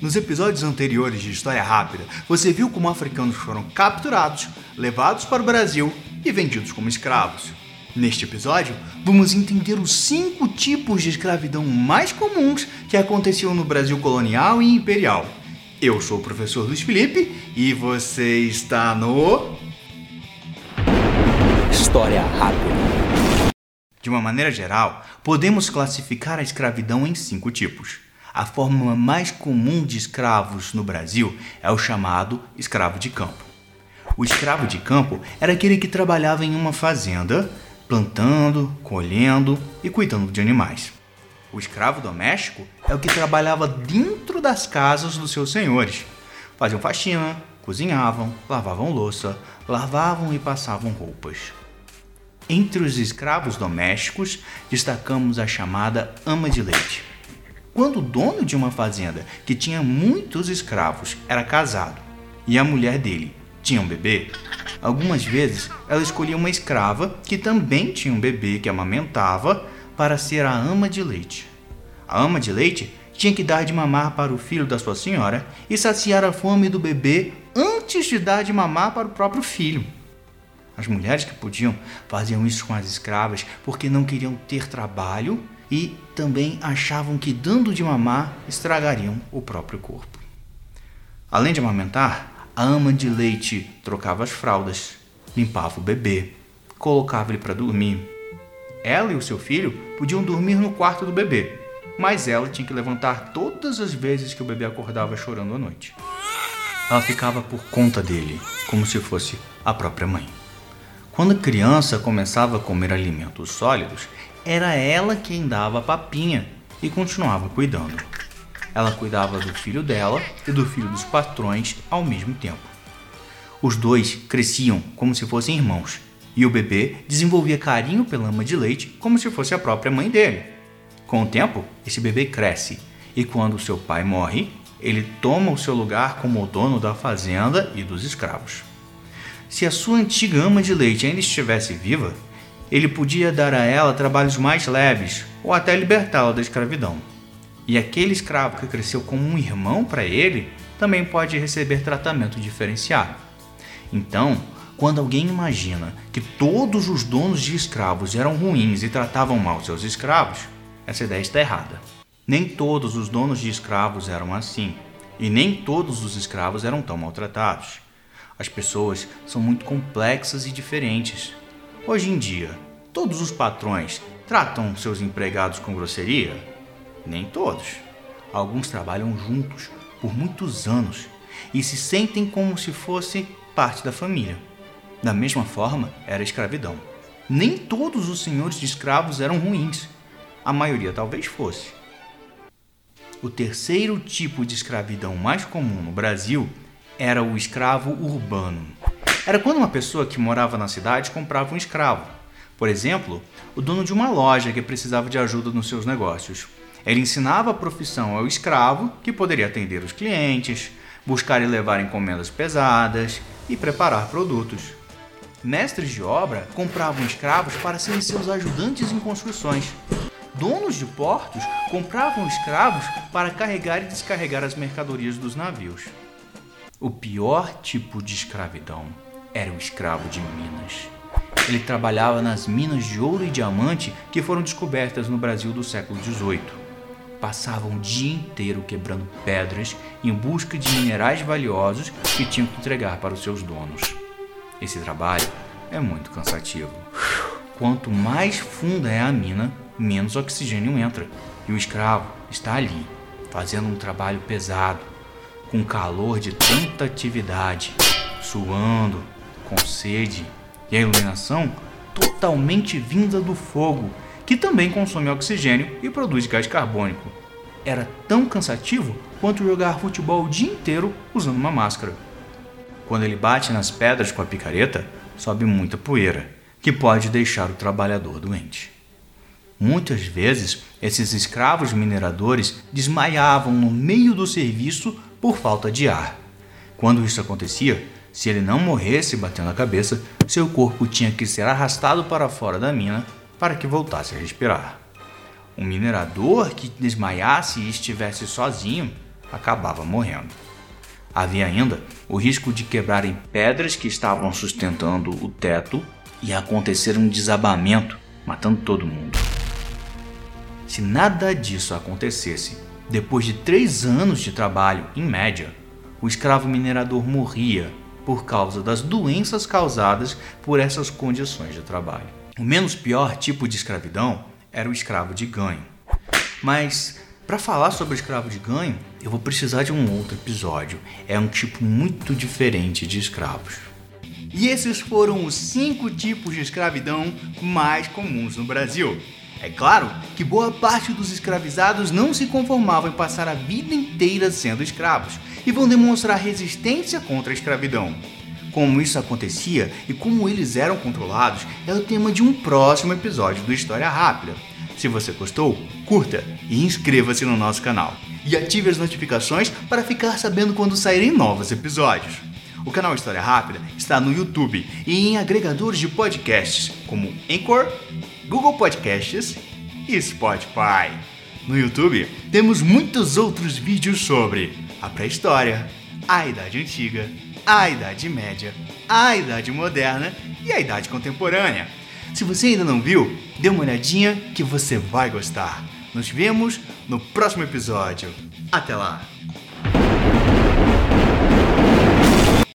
Nos episódios anteriores de História Rápida, você viu como africanos foram capturados, levados para o Brasil e vendidos como escravos. Neste episódio, vamos entender os cinco tipos de escravidão mais comuns que aconteciam no Brasil colonial e imperial. Eu sou o professor Luiz Felipe e você está no. História Rápida. De uma maneira geral, podemos classificar a escravidão em cinco tipos. A forma mais comum de escravos no Brasil é o chamado escravo de campo. O escravo de campo era aquele que trabalhava em uma fazenda, plantando, colhendo e cuidando de animais. O escravo doméstico é o que trabalhava dentro das casas dos seus senhores. Faziam faxina, cozinhavam, lavavam louça, lavavam e passavam roupas. Entre os escravos domésticos, destacamos a chamada ama de leite. Quando o dono de uma fazenda que tinha muitos escravos era casado e a mulher dele tinha um bebê, algumas vezes ela escolhia uma escrava que também tinha um bebê que amamentava para ser a ama de leite. A ama de leite tinha que dar de mamar para o filho da sua senhora e saciar a fome do bebê antes de dar de mamar para o próprio filho. As mulheres que podiam faziam isso com as escravas porque não queriam ter trabalho e também achavam que dando de mamar estragariam o próprio corpo. Além de amamentar, a ama de leite trocava as fraldas, limpava o bebê, colocava ele para dormir. Ela e o seu filho podiam dormir no quarto do bebê, mas ela tinha que levantar todas as vezes que o bebê acordava chorando à noite. Ela ficava por conta dele, como se fosse a própria mãe. Quando a criança começava a comer alimentos sólidos, era ela quem dava papinha e continuava cuidando. Ela cuidava do filho dela e do filho dos patrões ao mesmo tempo. Os dois cresciam como se fossem irmãos, e o bebê desenvolvia carinho pela ama de leite como se fosse a própria mãe dele. Com o tempo, esse bebê cresce, e quando seu pai morre, ele toma o seu lugar como o dono da fazenda e dos escravos. Se a sua antiga ama de leite ainda estivesse viva, ele podia dar a ela trabalhos mais leves ou até libertá-la da escravidão. E aquele escravo que cresceu como um irmão para ele também pode receber tratamento diferenciado. Então, quando alguém imagina que todos os donos de escravos eram ruins e tratavam mal seus escravos, essa ideia está errada. Nem todos os donos de escravos eram assim, e nem todos os escravos eram tão maltratados. As pessoas são muito complexas e diferentes. Hoje em dia, todos os patrões tratam seus empregados com grosseria? Nem todos. Alguns trabalham juntos por muitos anos e se sentem como se fosse parte da família. Da mesma forma, era a escravidão. Nem todos os senhores de escravos eram ruins. A maioria talvez fosse. O terceiro tipo de escravidão mais comum no Brasil era o escravo urbano. Era quando uma pessoa que morava na cidade comprava um escravo. Por exemplo, o dono de uma loja que precisava de ajuda nos seus negócios. Ele ensinava a profissão ao escravo, que poderia atender os clientes, buscar e levar encomendas pesadas e preparar produtos. Mestres de obra compravam escravos para serem seus ajudantes em construções. Donos de portos compravam escravos para carregar e descarregar as mercadorias dos navios. O pior tipo de escravidão era o escravo de Minas. Ele trabalhava nas minas de ouro e diamante que foram descobertas no Brasil do século XVIII. Passava o dia inteiro quebrando pedras em busca de minerais valiosos que tinham que entregar para os seus donos. Esse trabalho é muito cansativo. Quanto mais funda é a mina, menos oxigênio entra, e o escravo está ali, fazendo um trabalho pesado, com calor de tanta atividade, suando, com sede e a iluminação totalmente vinda do fogo, que também consome oxigênio e produz gás carbônico. Era tão cansativo quanto jogar futebol o dia inteiro usando uma máscara. Quando ele bate nas pedras com a picareta, sobe muita poeira, que pode deixar o trabalhador doente. Muitas vezes, esses escravos mineradores desmaiavam no meio do serviço por falta de ar. Quando isso acontecia, se ele não morresse batendo a cabeça, seu corpo tinha que ser arrastado para fora da mina para que voltasse a respirar. Um minerador que desmaiasse e estivesse sozinho acabava morrendo. Havia ainda o risco de quebrarem pedras que estavam sustentando o teto e acontecer um desabamento, matando todo mundo. Se nada disso acontecesse, depois de três anos de trabalho, em média, o escravo minerador morria por causa das doenças causadas por essas condições de trabalho. O menos pior tipo de escravidão era o escravo de ganho. Mas para falar sobre o escravo de ganho, eu vou precisar de um outro episódio. É um tipo muito diferente de escravos. E esses foram os cinco tipos de escravidão mais comuns no Brasil. É claro que boa parte dos escravizados não se conformavam em passar a vida inteira sendo escravos e vão demonstrar resistência contra a escravidão. Como isso acontecia e como eles eram controlados é o tema de um próximo episódio do História Rápida. Se você gostou, curta e inscreva-se no nosso canal. E ative as notificações para ficar sabendo quando saírem novos episódios. O canal História Rápida está no YouTube e em agregadores de podcasts como Anchor, Google Podcasts e Spotify. No YouTube temos muitos outros vídeos sobre a pré-história, a Idade Antiga, a Idade Média, a Idade Moderna e a Idade Contemporânea. Se você ainda não viu, dê uma olhadinha que você vai gostar. Nos vemos no próximo episódio. Até lá!